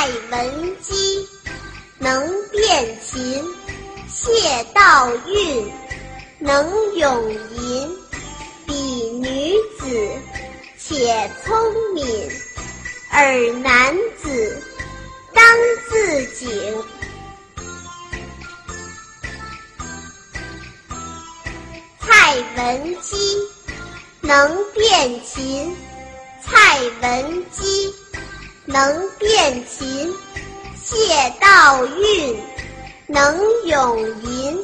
蔡文姬能辨琴，谢道韫能咏吟。彼女子，且聪明，尔男子，当自警。蔡文姬能辨琴，蔡文姬能辨琴，谢道韫能咏吟，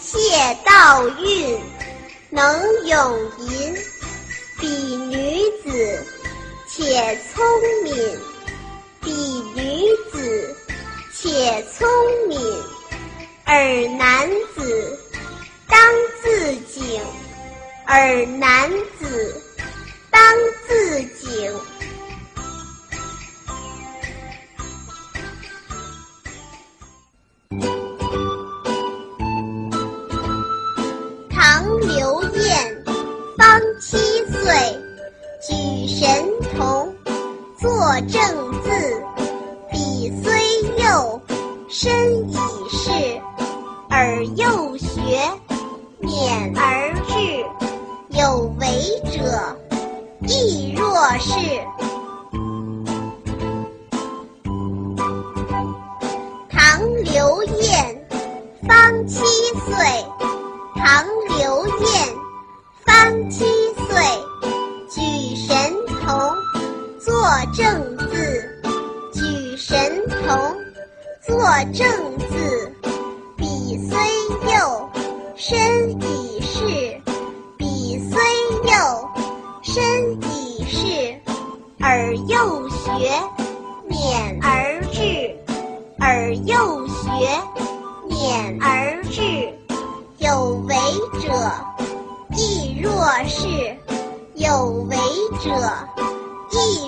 谢道韫能咏吟。彼女子，且聪明，彼女子，且聪明，尔男子。当自警，尔男子，正字。彼虽幼，身已仕，而幼学。勉而志，有为者亦若是。唐刘晏作正字。举神童，作正字。笔虽幼。身已仕，笔虽幼，身已仕，而幼学，勉而志，而幼学，勉而志，有为者亦若是，有为者亦